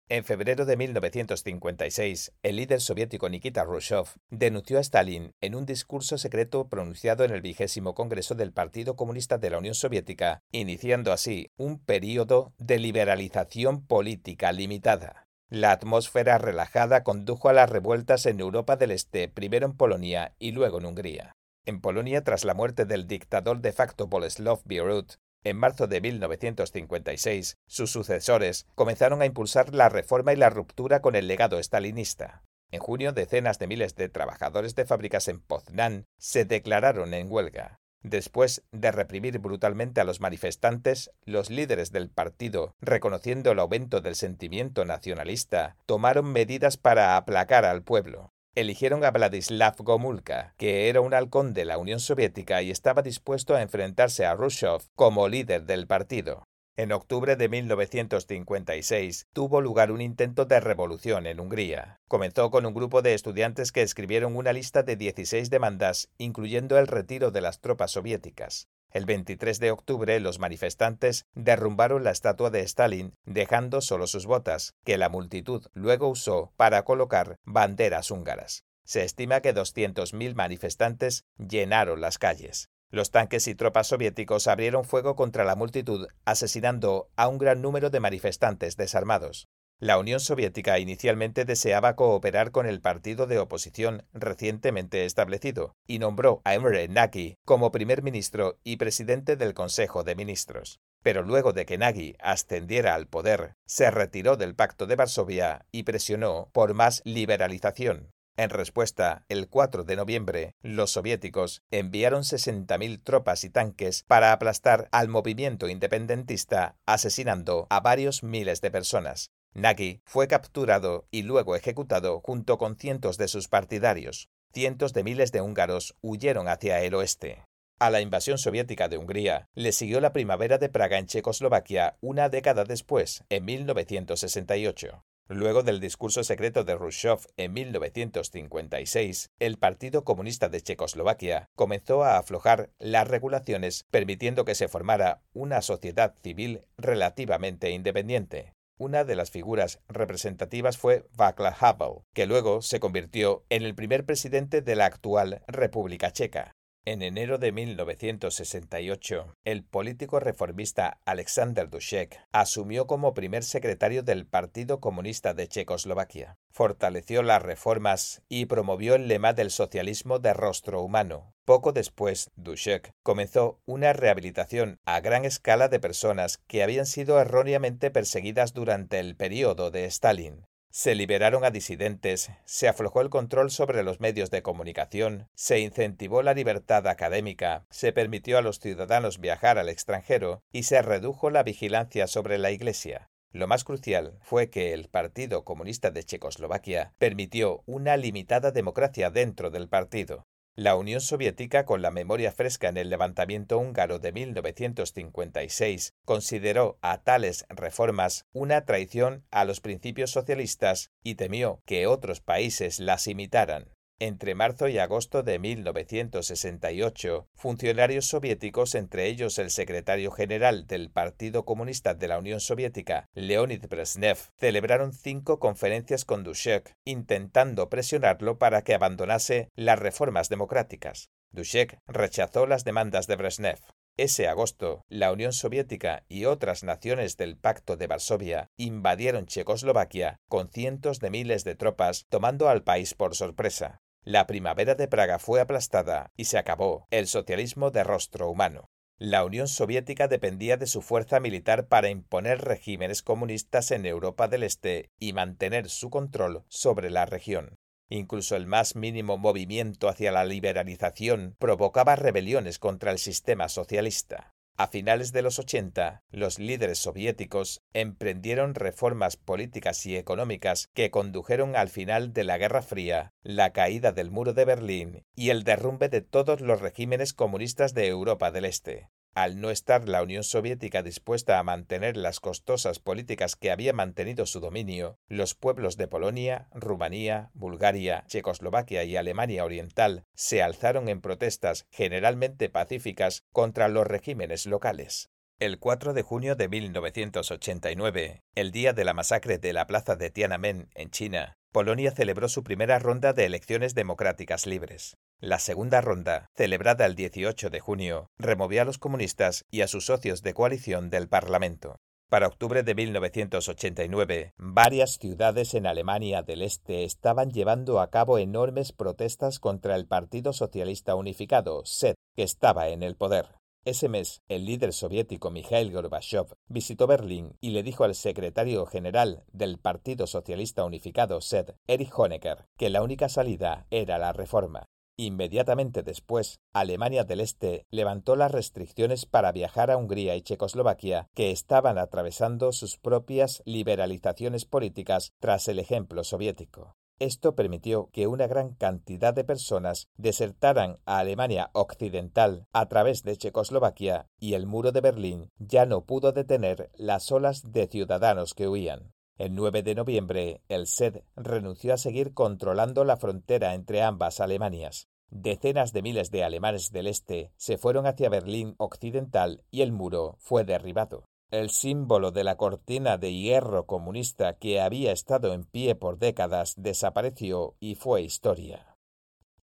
En febrero de 1956, el líder soviético Nikita Khrushchev denunció a Stalin en un discurso secreto pronunciado en el vigésimo Congreso del Partido Comunista de la Unión Soviética, iniciando así un período de liberalización política limitada. La atmósfera relajada condujo a las revueltas en Europa del Este, primero en Polonia y luego en Hungría. En Polonia, tras la muerte del dictador de facto Boleslav Bierut, en marzo de 1956, sus sucesores comenzaron a impulsar la reforma y la ruptura con el legado estalinista. En junio, decenas de miles de trabajadores de fábricas en Poznan se declararon en huelga. Después de reprimir brutalmente a los manifestantes, los líderes del partido, reconociendo el aumento del sentimiento nacionalista, tomaron medidas para aplacar al pueblo eligieron a Vladislav Gomulka, que era un halcón de la Unión Soviética y estaba dispuesto a enfrentarse a Khrushchev como líder del partido. En octubre de 1956 tuvo lugar un intento de revolución en Hungría. Comenzó con un grupo de estudiantes que escribieron una lista de 16 demandas, incluyendo el retiro de las tropas soviéticas. El 23 de octubre los manifestantes derrumbaron la estatua de Stalin, dejando solo sus botas, que la multitud luego usó para colocar banderas húngaras. Se estima que 200.000 manifestantes llenaron las calles. Los tanques y tropas soviéticos abrieron fuego contra la multitud, asesinando a un gran número de manifestantes desarmados. La Unión Soviética inicialmente deseaba cooperar con el partido de oposición recientemente establecido y nombró a Emre Nagy como primer ministro y presidente del Consejo de Ministros. Pero luego de que Nagy ascendiera al poder, se retiró del Pacto de Varsovia y presionó por más liberalización. En respuesta, el 4 de noviembre, los soviéticos enviaron 60.000 tropas y tanques para aplastar al movimiento independentista, asesinando a varios miles de personas. Nagy fue capturado y luego ejecutado junto con cientos de sus partidarios. Cientos de miles de húngaros huyeron hacia el oeste. A la invasión soviética de Hungría le siguió la primavera de Praga en Checoslovaquia una década después, en 1968. Luego del discurso secreto de Khrushchev en 1956, el Partido Comunista de Checoslovaquia comenzó a aflojar las regulaciones permitiendo que se formara una sociedad civil relativamente independiente. Una de las figuras representativas fue Václav Havel, que luego se convirtió en el primer presidente de la actual República Checa. En enero de 1968, el político reformista Alexander Dushek asumió como primer secretario del Partido Comunista de Checoslovaquia. Fortaleció las reformas y promovió el lema del socialismo de rostro humano. Poco después, Dushek comenzó una rehabilitación a gran escala de personas que habían sido erróneamente perseguidas durante el periodo de Stalin. Se liberaron a disidentes, se aflojó el control sobre los medios de comunicación, se incentivó la libertad académica, se permitió a los ciudadanos viajar al extranjero y se redujo la vigilancia sobre la Iglesia. Lo más crucial fue que el Partido Comunista de Checoslovaquia permitió una limitada democracia dentro del partido. La Unión Soviética, con la memoria fresca en el levantamiento húngaro de 1956, consideró a tales reformas una traición a los principios socialistas y temió que otros países las imitaran. Entre marzo y agosto de 1968, funcionarios soviéticos, entre ellos el secretario general del Partido Comunista de la Unión Soviética, Leonid Brezhnev, celebraron cinco conferencias con Dushek, intentando presionarlo para que abandonase las reformas democráticas. Dushek rechazó las demandas de Brezhnev. Ese agosto, la Unión Soviética y otras naciones del Pacto de Varsovia invadieron Checoslovaquia con cientos de miles de tropas, tomando al país por sorpresa. La primavera de Praga fue aplastada y se acabó el socialismo de rostro humano. La Unión Soviética dependía de su fuerza militar para imponer regímenes comunistas en Europa del Este y mantener su control sobre la región. Incluso el más mínimo movimiento hacia la liberalización provocaba rebeliones contra el sistema socialista. A finales de los 80, los líderes soviéticos emprendieron reformas políticas y económicas que condujeron al final de la Guerra Fría, la caída del muro de Berlín y el derrumbe de todos los regímenes comunistas de Europa del Este. Al no estar la Unión Soviética dispuesta a mantener las costosas políticas que había mantenido su dominio, los pueblos de Polonia, Rumanía, Bulgaria, Checoslovaquia y Alemania Oriental se alzaron en protestas generalmente pacíficas contra los regímenes locales. El 4 de junio de 1989, el día de la masacre de la plaza de Tiananmen en China, Polonia celebró su primera ronda de elecciones democráticas libres. La segunda ronda, celebrada el 18 de junio, removió a los comunistas y a sus socios de coalición del Parlamento. Para octubre de 1989, varias ciudades en Alemania del Este estaban llevando a cabo enormes protestas contra el Partido Socialista Unificado, SED, que estaba en el poder. Ese mes, el líder soviético Mikhail Gorbachev visitó Berlín y le dijo al secretario general del Partido Socialista Unificado, SED, Erich Honecker, que la única salida era la reforma. Inmediatamente después, Alemania del Este levantó las restricciones para viajar a Hungría y Checoslovaquia, que estaban atravesando sus propias liberalizaciones políticas tras el ejemplo soviético. Esto permitió que una gran cantidad de personas desertaran a Alemania Occidental a través de Checoslovaquia y el muro de Berlín ya no pudo detener las olas de ciudadanos que huían. El 9 de noviembre, el SED renunció a seguir controlando la frontera entre ambas Alemanias. Decenas de miles de alemanes del este se fueron hacia Berlín Occidental y el muro fue derribado. El símbolo de la cortina de hierro comunista que había estado en pie por décadas desapareció y fue historia.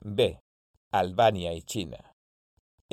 B. Albania y China.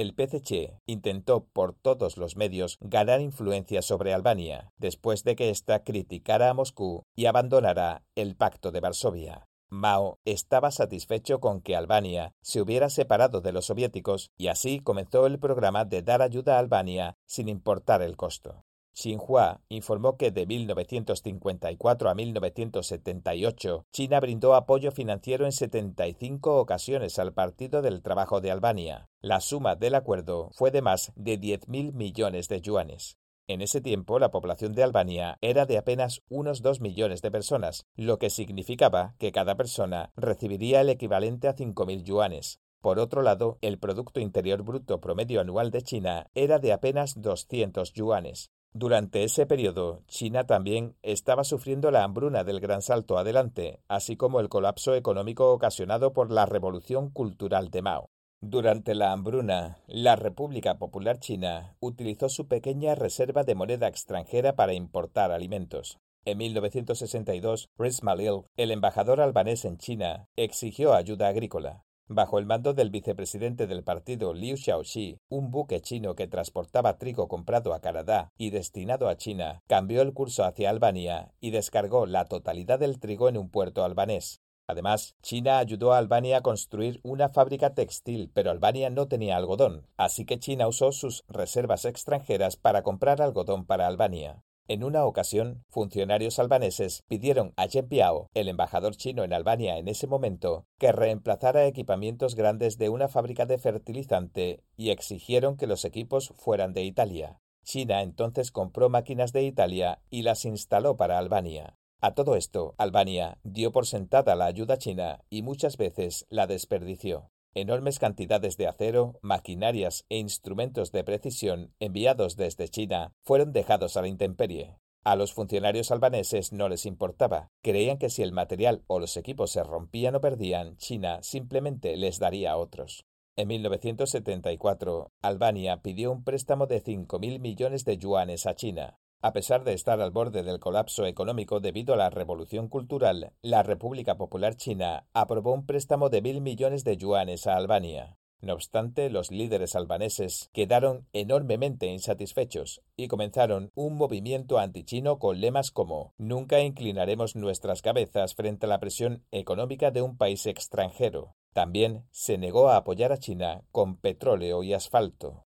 El PCC intentó por todos los medios ganar influencia sobre Albania, después de que ésta criticara a Moscú y abandonara el Pacto de Varsovia. Mao estaba satisfecho con que Albania se hubiera separado de los soviéticos y así comenzó el programa de dar ayuda a Albania sin importar el costo. Xinhua informó que de 1954 a 1978 China brindó apoyo financiero en 75 ocasiones al Partido del Trabajo de Albania. La suma del acuerdo fue de más de 10.000 millones de yuanes. En ese tiempo la población de Albania era de apenas unos 2 millones de personas, lo que significaba que cada persona recibiría el equivalente a 5.000 yuanes. Por otro lado, el Producto Interior Bruto promedio anual de China era de apenas 200 yuanes. Durante ese periodo, China también estaba sufriendo la hambruna del gran salto adelante, así como el colapso económico ocasionado por la revolución cultural de Mao. Durante la hambruna, la República Popular China utilizó su pequeña reserva de moneda extranjera para importar alimentos. En 1962, Rhys Malil, el embajador albanés en China, exigió ayuda agrícola. Bajo el mando del vicepresidente del partido Liu Xiaoxi, un buque chino que transportaba trigo comprado a Canadá y destinado a China, cambió el curso hacia Albania y descargó la totalidad del trigo en un puerto albanés. Además, China ayudó a Albania a construir una fábrica textil, pero Albania no tenía algodón, así que China usó sus reservas extranjeras para comprar algodón para Albania. En una ocasión, funcionarios albaneses pidieron a Chen Piao, el embajador chino en Albania en ese momento, que reemplazara equipamientos grandes de una fábrica de fertilizante y exigieron que los equipos fueran de Italia. China entonces compró máquinas de Italia y las instaló para Albania. A todo esto, Albania dio por sentada la ayuda china y muchas veces la desperdició. Enormes cantidades de acero, maquinarias e instrumentos de precisión enviados desde China fueron dejados a la intemperie. A los funcionarios albaneses no les importaba. Creían que si el material o los equipos se rompían o perdían, China simplemente les daría otros. En 1974, Albania pidió un préstamo de 5.000 millones de yuanes a China. A pesar de estar al borde del colapso económico debido a la revolución cultural, la República Popular China aprobó un préstamo de mil millones de yuanes a Albania. No obstante, los líderes albaneses quedaron enormemente insatisfechos y comenzaron un movimiento antichino con lemas como Nunca inclinaremos nuestras cabezas frente a la presión económica de un país extranjero. También se negó a apoyar a China con petróleo y asfalto.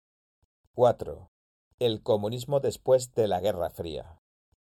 4. El comunismo después de la Guerra Fría.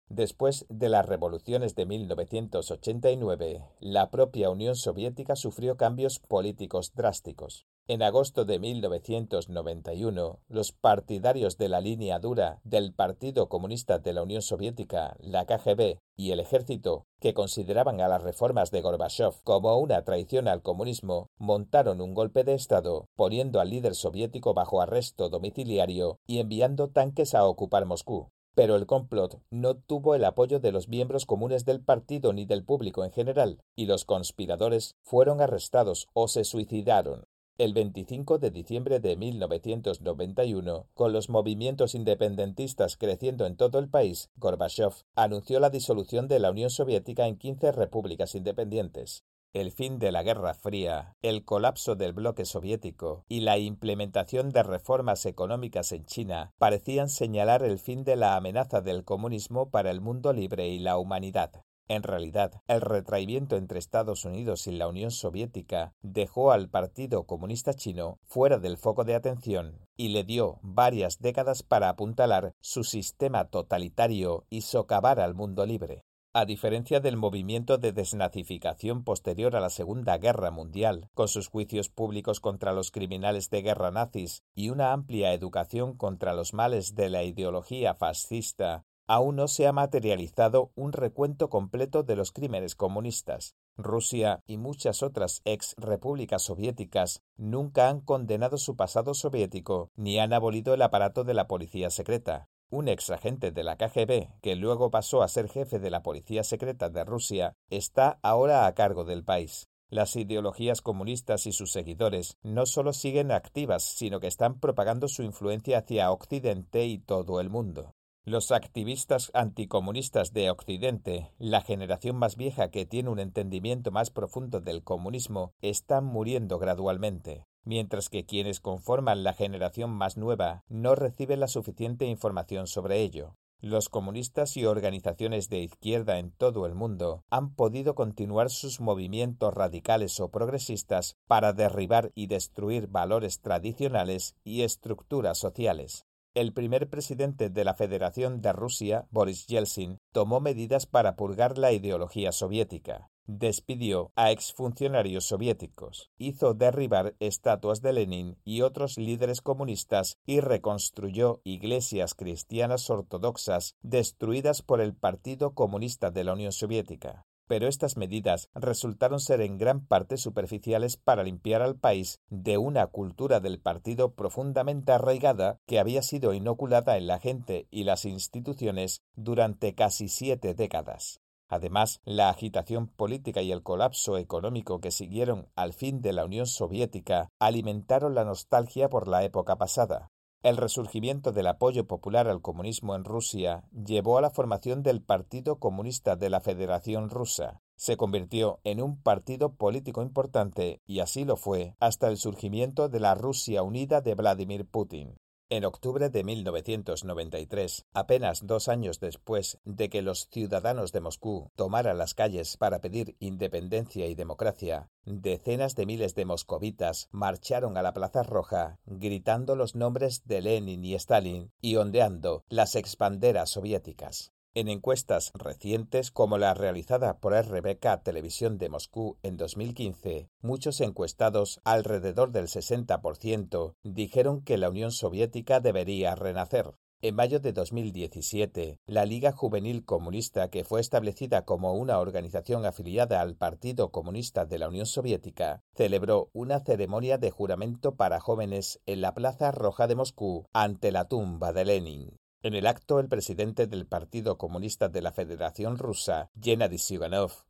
Después de las revoluciones de 1989, la propia Unión Soviética sufrió cambios políticos drásticos. En agosto de 1991, los partidarios de la línea dura del Partido Comunista de la Unión Soviética, la KGB, y el ejército, que consideraban a las reformas de Gorbachev como una traición al comunismo, montaron un golpe de Estado, poniendo al líder soviético bajo arresto domiciliario y enviando tanques a ocupar Moscú. Pero el complot no tuvo el apoyo de los miembros comunes del partido ni del público en general, y los conspiradores fueron arrestados o se suicidaron. El 25 de diciembre de 1991, con los movimientos independentistas creciendo en todo el país, Gorbachev anunció la disolución de la Unión Soviética en 15 repúblicas independientes. El fin de la Guerra Fría, el colapso del bloque soviético y la implementación de reformas económicas en China parecían señalar el fin de la amenaza del comunismo para el mundo libre y la humanidad. En realidad, el retraimiento entre Estados Unidos y la Unión Soviética dejó al Partido Comunista Chino fuera del foco de atención y le dio varias décadas para apuntalar su sistema totalitario y socavar al mundo libre. A diferencia del movimiento de desnazificación posterior a la Segunda Guerra Mundial, con sus juicios públicos contra los criminales de guerra nazis y una amplia educación contra los males de la ideología fascista, aún no se ha materializado un recuento completo de los crímenes comunistas. Rusia y muchas otras ex repúblicas soviéticas nunca han condenado su pasado soviético ni han abolido el aparato de la policía secreta. Un ex agente de la KGB, que luego pasó a ser jefe de la policía secreta de Rusia, está ahora a cargo del país. Las ideologías comunistas y sus seguidores no solo siguen activas, sino que están propagando su influencia hacia Occidente y todo el mundo. Los activistas anticomunistas de Occidente, la generación más vieja que tiene un entendimiento más profundo del comunismo, están muriendo gradualmente, mientras que quienes conforman la generación más nueva no reciben la suficiente información sobre ello. Los comunistas y organizaciones de izquierda en todo el mundo han podido continuar sus movimientos radicales o progresistas para derribar y destruir valores tradicionales y estructuras sociales. El primer presidente de la Federación de Rusia, Boris Yeltsin, tomó medidas para purgar la ideología soviética. Despidió a exfuncionarios soviéticos, hizo derribar estatuas de Lenin y otros líderes comunistas y reconstruyó iglesias cristianas ortodoxas destruidas por el Partido Comunista de la Unión Soviética pero estas medidas resultaron ser en gran parte superficiales para limpiar al país de una cultura del partido profundamente arraigada que había sido inoculada en la gente y las instituciones durante casi siete décadas. Además, la agitación política y el colapso económico que siguieron al fin de la Unión Soviética alimentaron la nostalgia por la época pasada, el resurgimiento del apoyo popular al comunismo en Rusia llevó a la formación del Partido Comunista de la Federación Rusa. Se convirtió en un partido político importante y así lo fue hasta el surgimiento de la Rusia Unida de Vladimir Putin. En octubre de 1993, apenas dos años después de que los ciudadanos de Moscú tomaran las calles para pedir independencia y democracia, decenas de miles de moscovitas marcharon a la Plaza Roja gritando los nombres de Lenin y Stalin y ondeando las expanderas soviéticas. En encuestas recientes como la realizada por RBK Televisión de Moscú en 2015, muchos encuestados, alrededor del 60%, dijeron que la Unión Soviética debería renacer. En mayo de 2017, la Liga Juvenil Comunista, que fue establecida como una organización afiliada al Partido Comunista de la Unión Soviética, celebró una ceremonia de juramento para jóvenes en la Plaza Roja de Moscú ante la tumba de Lenin. En el acto, el presidente del Partido Comunista de la Federación Rusa, Gennady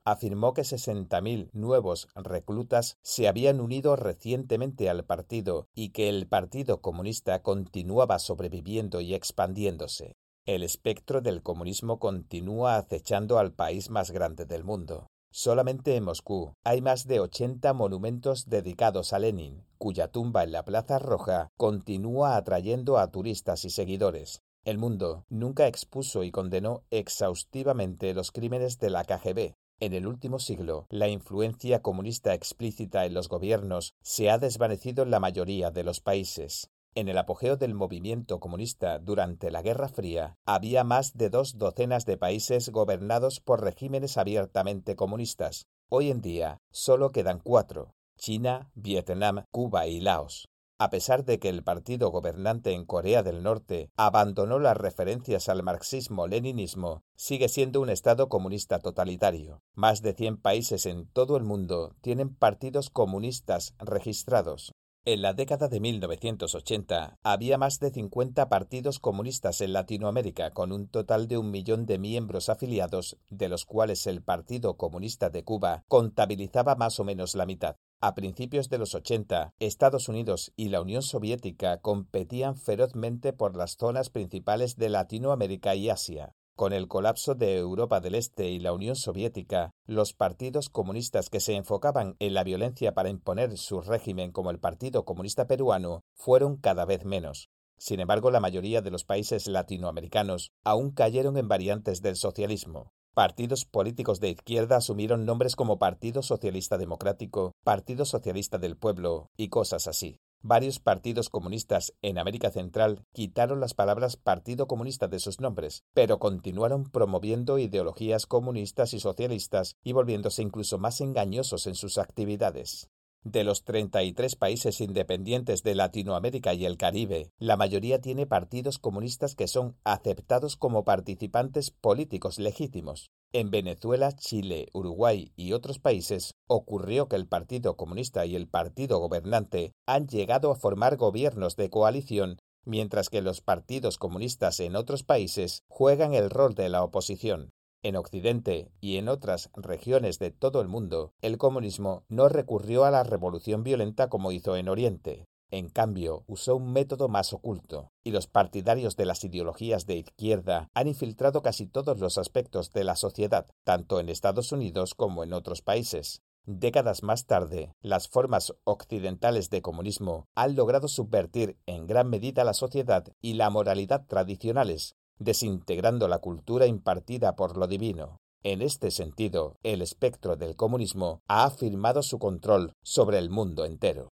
afirmó que 60.000 nuevos reclutas se habían unido recientemente al partido y que el Partido Comunista continuaba sobreviviendo y expandiéndose. El espectro del comunismo continúa acechando al país más grande del mundo. Solamente en Moscú hay más de 80 monumentos dedicados a Lenin, cuya tumba en la Plaza Roja continúa atrayendo a turistas y seguidores. El mundo nunca expuso y condenó exhaustivamente los crímenes de la KGB. En el último siglo, la influencia comunista explícita en los gobiernos se ha desvanecido en la mayoría de los países. En el apogeo del movimiento comunista durante la Guerra Fría, había más de dos docenas de países gobernados por regímenes abiertamente comunistas. Hoy en día, solo quedan cuatro, China, Vietnam, Cuba y Laos. A pesar de que el partido gobernante en Corea del Norte abandonó las referencias al marxismo-leninismo, sigue siendo un Estado comunista totalitario. Más de 100 países en todo el mundo tienen partidos comunistas registrados. En la década de 1980 había más de 50 partidos comunistas en Latinoamérica con un total de un millón de miembros afiliados, de los cuales el Partido Comunista de Cuba contabilizaba más o menos la mitad. A principios de los 80, Estados Unidos y la Unión Soviética competían ferozmente por las zonas principales de Latinoamérica y Asia. Con el colapso de Europa del Este y la Unión Soviética, los partidos comunistas que se enfocaban en la violencia para imponer su régimen como el Partido Comunista Peruano fueron cada vez menos. Sin embargo, la mayoría de los países latinoamericanos aún cayeron en variantes del socialismo. Partidos políticos de izquierda asumieron nombres como Partido Socialista Democrático, Partido Socialista del Pueblo y cosas así. Varios partidos comunistas en América Central quitaron las palabras Partido Comunista de sus nombres, pero continuaron promoviendo ideologías comunistas y socialistas y volviéndose incluso más engañosos en sus actividades. De los 33 países independientes de Latinoamérica y el Caribe, la mayoría tiene partidos comunistas que son aceptados como participantes políticos legítimos. En Venezuela, Chile, Uruguay y otros países ocurrió que el Partido Comunista y el Partido Gobernante han llegado a formar gobiernos de coalición, mientras que los partidos comunistas en otros países juegan el rol de la oposición. En Occidente y en otras regiones de todo el mundo, el comunismo no recurrió a la revolución violenta como hizo en Oriente. en cambio, usó un método más oculto, y los partidarios de las ideologías de izquierda han infiltrado casi todos los aspectos de la sociedad, tanto en Estados Unidos como en otros países. Décadas más tarde, las formas occidentales de comunismo han logrado subvertir en gran medida la sociedad y la moralidad tradicionales, desintegrando la cultura impartida por lo divino. En este sentido, el espectro del comunismo ha afirmado su control sobre el mundo entero.